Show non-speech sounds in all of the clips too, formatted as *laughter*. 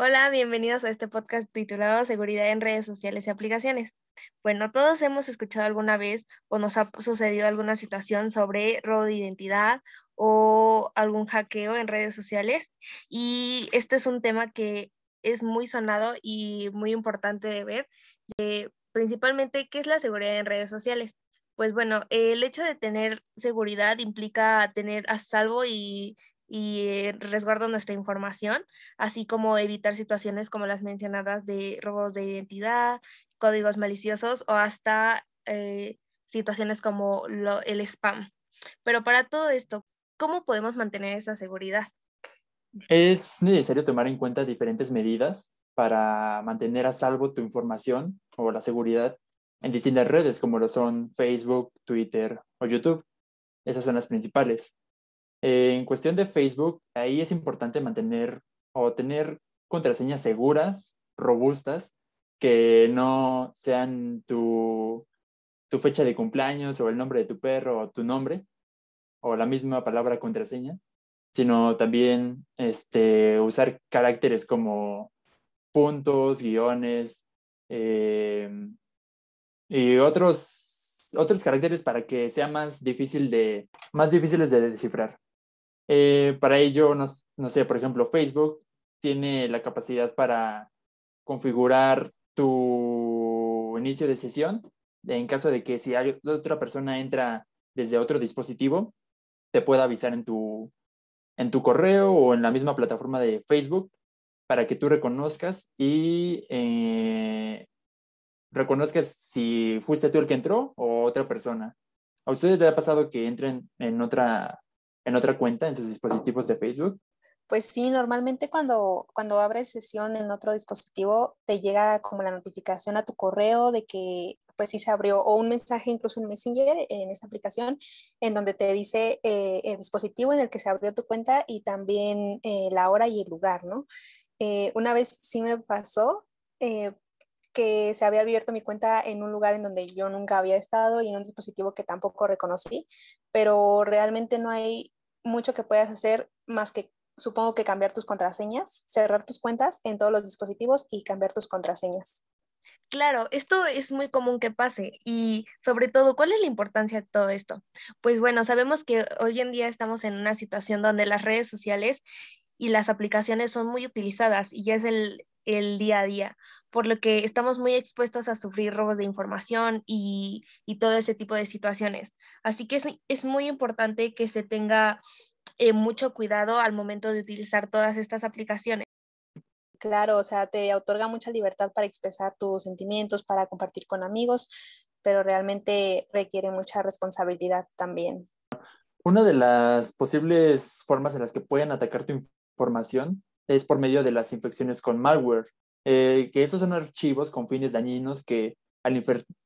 Hola, bienvenidos a este podcast titulado Seguridad en redes sociales y aplicaciones. Bueno, todos hemos escuchado alguna vez o nos ha sucedido alguna situación sobre robo de identidad o algún hackeo en redes sociales y esto es un tema que es muy sonado y muy importante de ver, principalmente qué es la seguridad en redes sociales. Pues bueno, el hecho de tener seguridad implica tener a salvo y y eh, resguardo nuestra información, así como evitar situaciones como las mencionadas de robos de identidad, códigos maliciosos o hasta eh, situaciones como el spam. Pero para todo esto, ¿cómo podemos mantener esa seguridad? Es necesario tomar en cuenta diferentes medidas para mantener a salvo tu información o la seguridad en distintas redes como lo son Facebook, Twitter o YouTube. Esas son las principales. Eh, en cuestión de Facebook, ahí es importante mantener o tener contraseñas seguras, robustas, que no sean tu, tu fecha de cumpleaños o el nombre de tu perro o tu nombre o la misma palabra contraseña, sino también este, usar caracteres como puntos, guiones eh, y otros, otros caracteres para que sea más difícil de, más difíciles de descifrar. Eh, para ello, no, sé, por ejemplo, Facebook tiene la capacidad para configurar tu inicio de sesión en caso de que si hay, otra persona entra desde otro dispositivo, te pueda avisar en tu, en tu correo o en la misma plataforma de Facebook para que tú reconozcas y eh, reconozcas si fuiste tú el que entró o otra persona. ¿A ustedes les ha pasado que entren en otra en otra cuenta en sus dispositivos de Facebook? Pues sí, normalmente cuando, cuando abres sesión en otro dispositivo te llega como la notificación a tu correo de que pues sí se abrió o un mensaje incluso en Messenger en esa aplicación en donde te dice eh, el dispositivo en el que se abrió tu cuenta y también eh, la hora y el lugar, ¿no? Eh, una vez sí me pasó que se había abierto mi cuenta en un lugar en donde yo nunca había estado y en un dispositivo que tampoco reconocí, pero realmente no hay mucho que puedas hacer más que supongo que cambiar tus contraseñas, cerrar tus cuentas en todos los dispositivos y cambiar tus contraseñas. Claro, esto es muy común que pase y sobre todo, ¿cuál es la importancia de todo esto? Pues bueno, sabemos que hoy en día estamos en una situación donde las redes sociales y las aplicaciones son muy utilizadas y ya es el, el día a día, por lo que estamos muy expuestos a sufrir robos de información y, y todo ese tipo de situaciones. Así que es, es muy importante que se tenga eh, mucho cuidado al momento de utilizar todas estas aplicaciones. Claro, o sea, te otorga mucha libertad para expresar tus sentimientos, para compartir con amigos, pero realmente requiere mucha responsabilidad también. Una de las posibles formas en las que pueden atacar tu información es por medio de las infecciones con malware, eh, que estos son archivos con fines dañinos que al,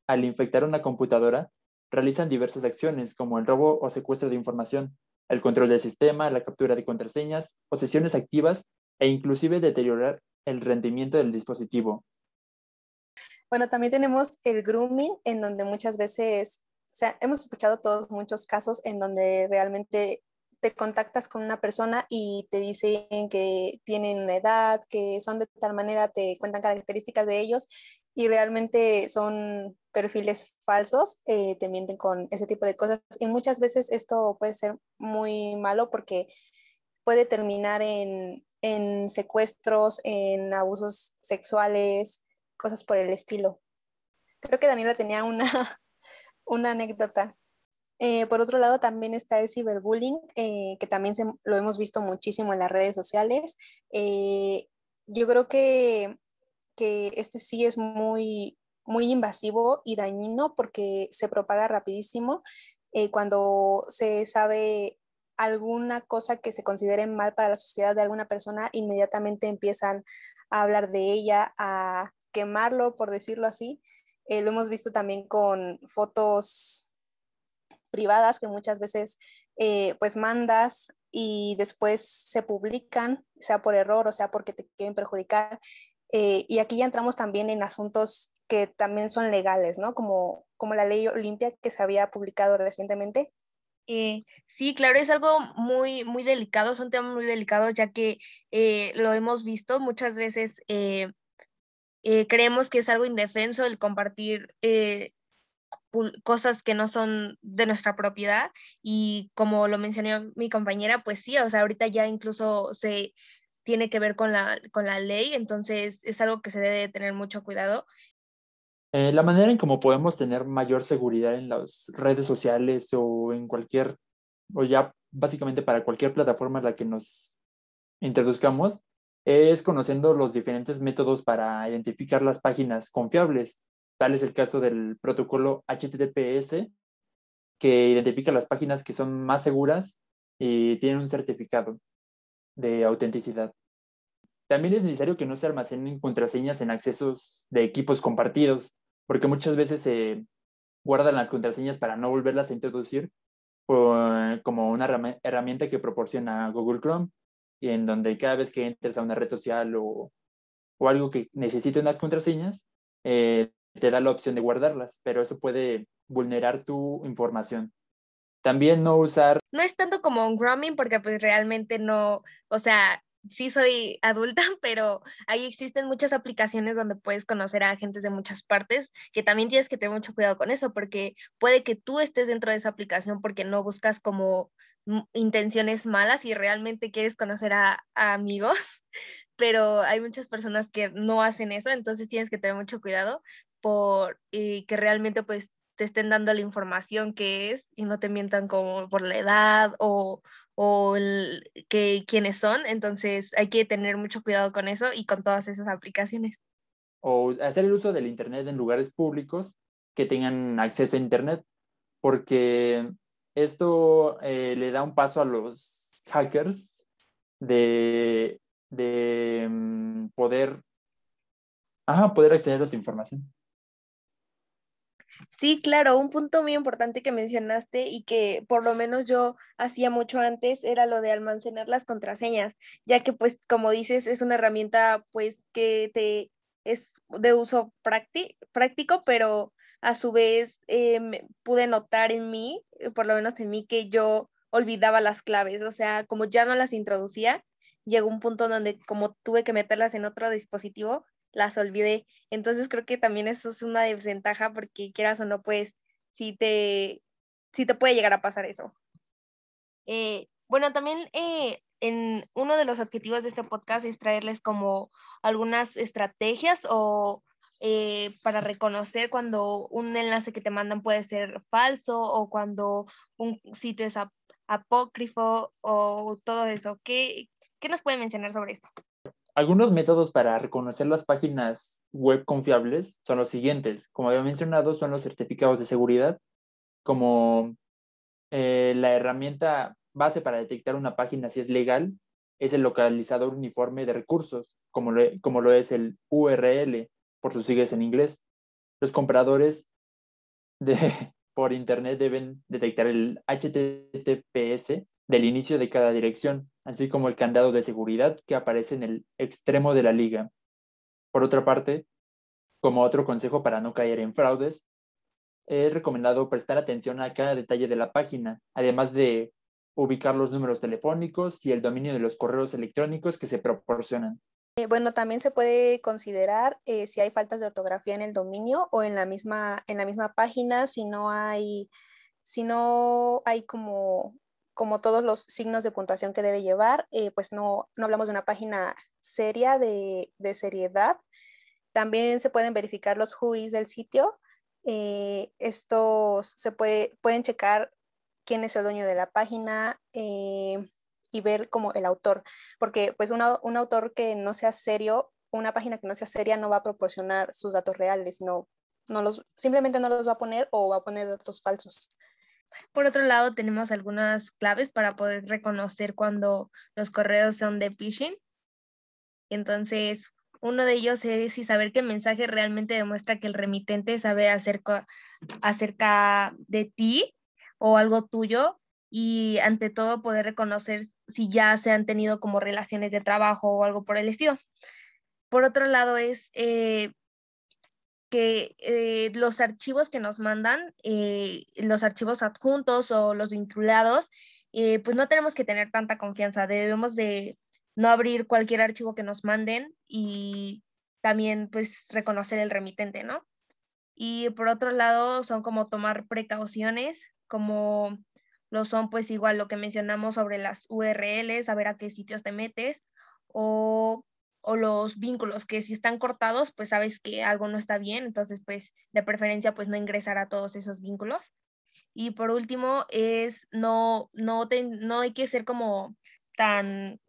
al infectar una computadora realizan diversas acciones como el robo o secuestro de información, el control del sistema, la captura de contraseñas o sesiones activas e inclusive deteriorar el rendimiento del dispositivo. Bueno, también tenemos el grooming, en donde muchas veces, o sea, hemos escuchado todos muchos casos en donde realmente te contactas con una persona y te dicen que tienen una edad, que son de tal manera, te cuentan características de ellos y realmente son perfiles falsos, eh, te mienten con ese tipo de cosas. Y muchas veces esto puede ser muy malo porque puede terminar en, en secuestros, en abusos sexuales, cosas por el estilo. Creo que Daniela tenía una, *laughs* una anécdota. Eh, por otro lado, también está el ciberbullying, eh, que también lo hemos visto muchísimo en las redes sociales. yo creo que que este sí es muy, muy invasivo y dañino porque se propaga rapidísimo. Eh, cuando se sabe alguna cosa que se considere mal para la sociedad de alguna persona, inmediatamente empiezan a hablar de ella, a quemarlo, por decirlo así. Eh, lo hemos visto también con fotos privadas que muchas veces eh, pues mandas y después se publican, sea por error o sea porque te quieren perjudicar eh, y aquí ya entramos también en asuntos que también son legales, ¿no? Como, como la ley Olimpia que se había publicado recientemente, Eh, sí, claro, es algo muy, muy delicado, son temas muy delicados ya que eh, lo hemos visto muchas veces. Creemos que es algo indefenso el compartir cosas que no son de nuestra propiedad y como lo mencionó mi compañera, pues sí, o sea, ahorita ya incluso se tiene que ver con la, con la ley, entonces es algo que se debe tener mucho cuidado eh, la manera en cómo podemos tener mayor seguridad en las redes sociales o en cualquier, o ya básicamente para cualquier plataforma en la que nos introduzcamos, es conociendo los diferentes métodos para identificar las páginas confiables. Tal es el caso del protocolo HTTPS, que identifica las páginas que son más seguras y tienen un certificado de autenticidad. También es necesario que no se almacenen contraseñas en accesos de equipos compartidos, porque muchas veces se guardan las contraseñas para no volverlas a introducir como una herramienta que proporciona Google Chrome y en donde cada vez que entres a una red social o, o algo que necesite unas contraseñas, eh, te da la opción de guardarlas, pero eso puede vulnerar tu información. También no usar... No es tanto como un grooming porque pues realmente no, o sea, sí soy adulta, *laughs* pero ahí existen muchas aplicaciones donde puedes conocer a agentes de muchas partes, que también tienes que tener mucho cuidado con eso, porque puede que tú estés dentro de esa aplicación porque no buscas como intenciones malas y realmente quieres conocer a, amigos, *laughs* pero hay muchas personas que no hacen eso, entonces tienes que tener mucho cuidado por que realmente pues te estén dando la información que es y no te mientan como por la edad o, o el, que, quiénes son. Entonces hay que tener mucho cuidado con eso y con todas esas aplicaciones. O hacer el uso del Internet en lugares públicos que tengan acceso a Internet, porque esto eh, le da un paso a los hackers de, de mm, poder, ajá, poder acceder a tu información. Sí, claro, un punto muy importante que mencionaste y que por lo menos yo hacía mucho antes era lo de almacenar las contraseñas, ya que pues como dices es una herramienta pues que te es de uso práctico, pero a su vez eh, pude notar en mí, eh, por lo menos en mí, que yo olvidaba las claves, o sea, como ya no las introducía, llegó un punto donde como tuve que meterlas en otro dispositivo, las olvidé. Entonces creo que también eso es una desventaja porque quieras o no, pues sí te, te puede llegar a pasar eso. Eh, bueno, también eh, en uno de los objetivos de este podcast es traerles como algunas estrategias o eh, para reconocer cuando un enlace que te mandan puede ser falso o cuando un sitio es apócrifo o todo eso. ¿Qué, ¿Qué nos puede mencionar sobre esto? Algunos métodos para reconocer las páginas web confiables son los siguientes. Como había mencionado, son los certificados de seguridad, como eh, la herramienta base para detectar una página si es legal, es el localizador uniforme de recursos, como lo, como lo es el URL, por sus siglas en inglés. Los compradores de, *laughs* por Internet deben detectar el HTTPS del inicio de cada dirección, así como el candado de seguridad que aparece en el extremo de la liga. Por otra parte, como otro consejo para no caer en fraudes, es recomendado prestar atención a cada detalle de la página, además de ubicar los números telefónicos y el dominio de los correos electrónicos que se proporcionan. Eh, bueno, también se puede considerar eh, si hay faltas de ortografía en el dominio o en la misma, en la misma página, si no hay, si no hay como como todos los signos de puntuación que debe llevar, eh, pues no, no, hablamos de una página seria de, de, seriedad. También se pueden verificar los whois del sitio. Eh, estos se puede, pueden checar quién es el dueño de la página eh, y ver como el autor, porque pues un autor que no sea serio, una página que no sea seria no va a proporcionar sus datos reales, no, no los, simplemente no los va a poner o va a poner datos falsos. Por otro lado, tenemos algunas claves para poder reconocer cuando los correos son de phishing. Entonces, uno de ellos es si saber el mensaje realmente demuestra que el remitente sabe acerca, acerca de ti o algo tuyo y ante todo poder reconocer si ya se han tenido como relaciones de trabajo o algo por el estilo. Por otro lado es eh, que eh, los archivos que nos mandan, eh, los archivos adjuntos o los vinculados, eh, pues no tenemos que tener tanta confianza. Debemos de no abrir cualquier archivo que nos manden y también pues reconocer el remitente, ¿no? Y por otro lado, son como tomar precauciones, como lo son pues igual lo que mencionamos sobre las URLs, saber a qué sitios te metes, o, o los vínculos, que si están cortados, pues sabes que algo no está bien, entonces pues de preferencia pues no ingresar a todos esos vínculos. Y por último es no, no, no hay que ser como tan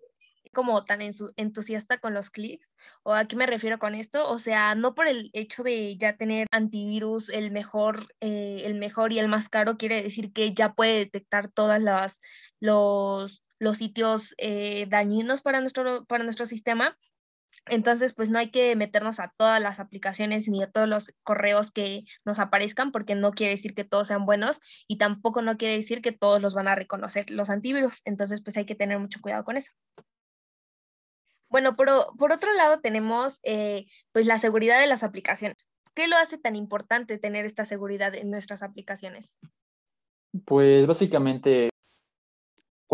como tan entusiasta con los clics. ¿O a qué me refiero con esto? O sea, no por el hecho de ya tener antivirus el mejor, eh, el mejor y el más caro, quiere decir que ya puede detectar todas las los, los sitios eh, dañinos para nuestro, para nuestro sistema. Entonces, pues no hay que meternos a todas las aplicaciones ni a todos los correos que nos aparezcan, porque no quiere decir que todos sean buenos y tampoco no quiere decir que todos los van a reconocer los antivirus. Entonces, pues hay que tener mucho cuidado con eso. Bueno, pero por otro lado tenemos eh, pues la seguridad de las aplicaciones. ¿Qué lo hace tan importante tener esta seguridad en nuestras aplicaciones? Pues básicamente,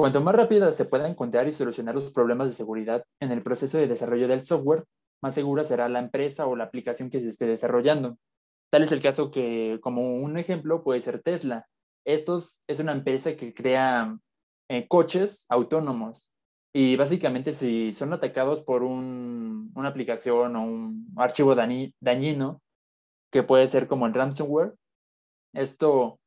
cuanto más rápida se pueda encontrar y solucionar los problemas de seguridad en el proceso de desarrollo del software, más segura será la empresa o la aplicación que se esté desarrollando. Tal es el caso que, como un ejemplo, puede ser Tesla. Estos es una empresa que crea eh, coches autónomos y básicamente si son atacados por un, una aplicación o un archivo dañino, que puede ser como el ransomware, esto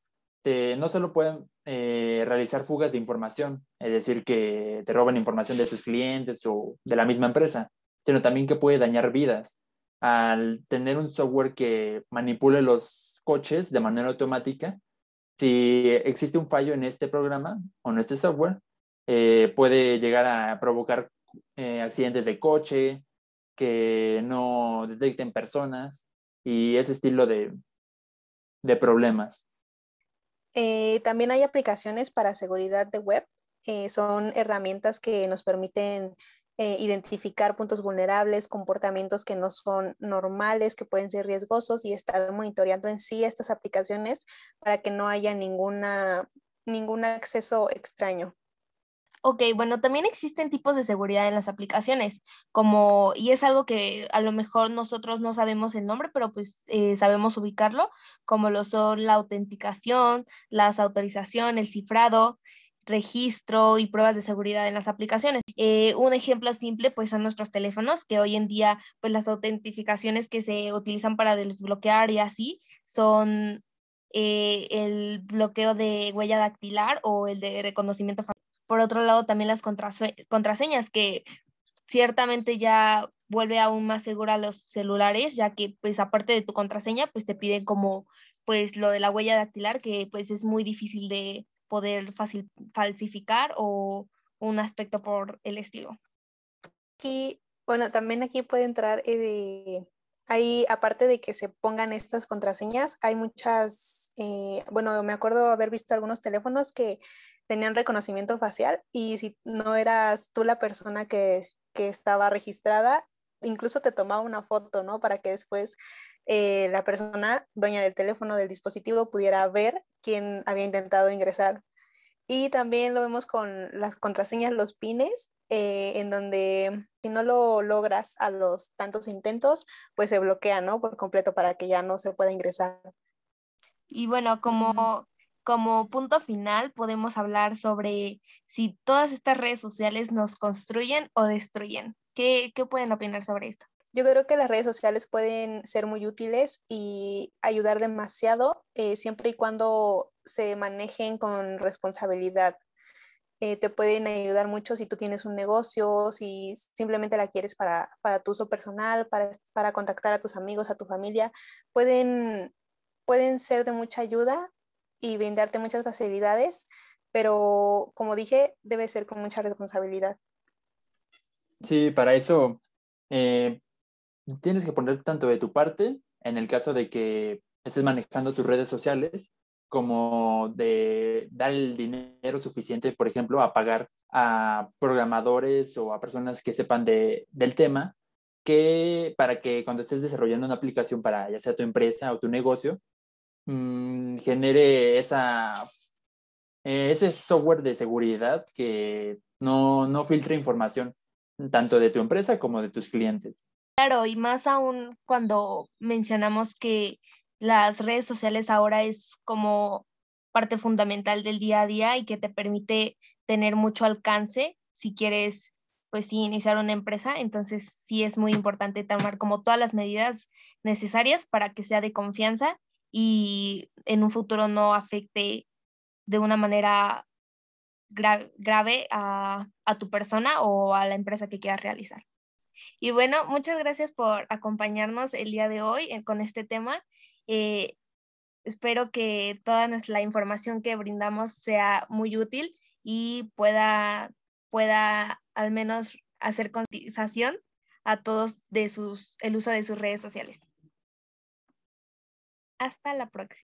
no solo pueden eh, realizar fugas de información, es decir, que te roban información de tus clientes o de la misma empresa, sino también que puede dañar vidas. Al tener un software que manipule los coches de manera automática, si existe un fallo en este programa o en este software, eh, puede llegar a provocar eh, accidentes de coche, que no detecten personas y ese estilo de, de problemas. Eh, también hay aplicaciones para seguridad de web. son herramientas que nos permiten identificar puntos vulnerables, comportamientos que no son normales, que pueden ser riesgosos y estar monitoreando en sí estas aplicaciones para que no haya ninguna, ningún acceso extraño. Ok, bueno, también existen tipos de seguridad en las aplicaciones, como, y es algo que a lo mejor nosotros no sabemos el nombre, pero pues eh, sabemos ubicarlo, como lo son la autenticación, las autorizaciones, el cifrado, registro y pruebas de seguridad en las aplicaciones. Eh, un ejemplo simple pues son nuestros teléfonos, que hoy en día pues las autentificaciones que se utilizan para desbloquear y así son eh, el bloqueo de huella dactilar o el de reconocimiento por otro lado, también las contraseñas, que ciertamente ya vuelve aún más segura los celulares, ya que pues aparte de tu contraseña, pues te piden como pues lo de la huella dactilar, que pues es muy difícil de poder falsificar o un aspecto por el estilo. Y bueno, también aquí puede entrar, eh, ahí aparte de que se pongan estas contraseñas, hay muchas, eh, bueno, me acuerdo haber visto algunos teléfonos que tenían reconocimiento facial y si no eras tú la persona que, estaba registrada, incluso te tomaba una foto, ¿no? Para que después eh, la persona dueña del teléfono, del dispositivo, pudiera ver quién había intentado ingresar. Y también lo vemos con las contraseñas, los pines, eh, en donde si no lo logras a los tantos intentos, pues se bloquea, ¿no? Por completo para que ya no se pueda ingresar. Y bueno, como como punto final podemos hablar sobre si todas estas redes sociales nos construyen o destruyen. ¿Qué, pueden opinar sobre esto? Yo creo que las redes sociales pueden ser muy útiles y ayudar demasiado eh, siempre y cuando se manejen con responsabilidad. Eh, te pueden ayudar mucho si tú tienes un negocio, si simplemente la quieres para, tu uso personal, para, para contactar a tus amigos, a tu familia. Pueden, pueden ser de mucha ayuda y brindarte muchas facilidades, pero como dije, debe ser con mucha responsabilidad. Sí, para eso eh, tienes que poner tanto de tu parte en el caso de que estés manejando tus redes sociales, como de dar el dinero suficiente, por ejemplo, a pagar a programadores o a personas que sepan de, del tema que para que cuando estés desarrollando una aplicación para ya sea tu empresa o tu negocio, mm, genere esa, eh, ese software de seguridad que no, no filtre información tanto de tu empresa como de tus clientes. Claro, y más aún cuando mencionamos que las redes sociales ahora es como parte fundamental del día a día y que te permite tener mucho alcance si quieres, pues iniciar una empresa. Entonces sí es muy importante tomar como todas las medidas necesarias para que sea de confianza y en un futuro no afecte de una manera grave a, a tu persona o a la empresa que quieras realizar. Y bueno, muchas gracias por acompañarnos el día de hoy eh, con este tema. Eh, espero que toda nuestra, información que brindamos sea muy útil y pueda, pueda al menos hacer concientización a todos de sus, el uso de sus redes sociales. Hasta la próxima.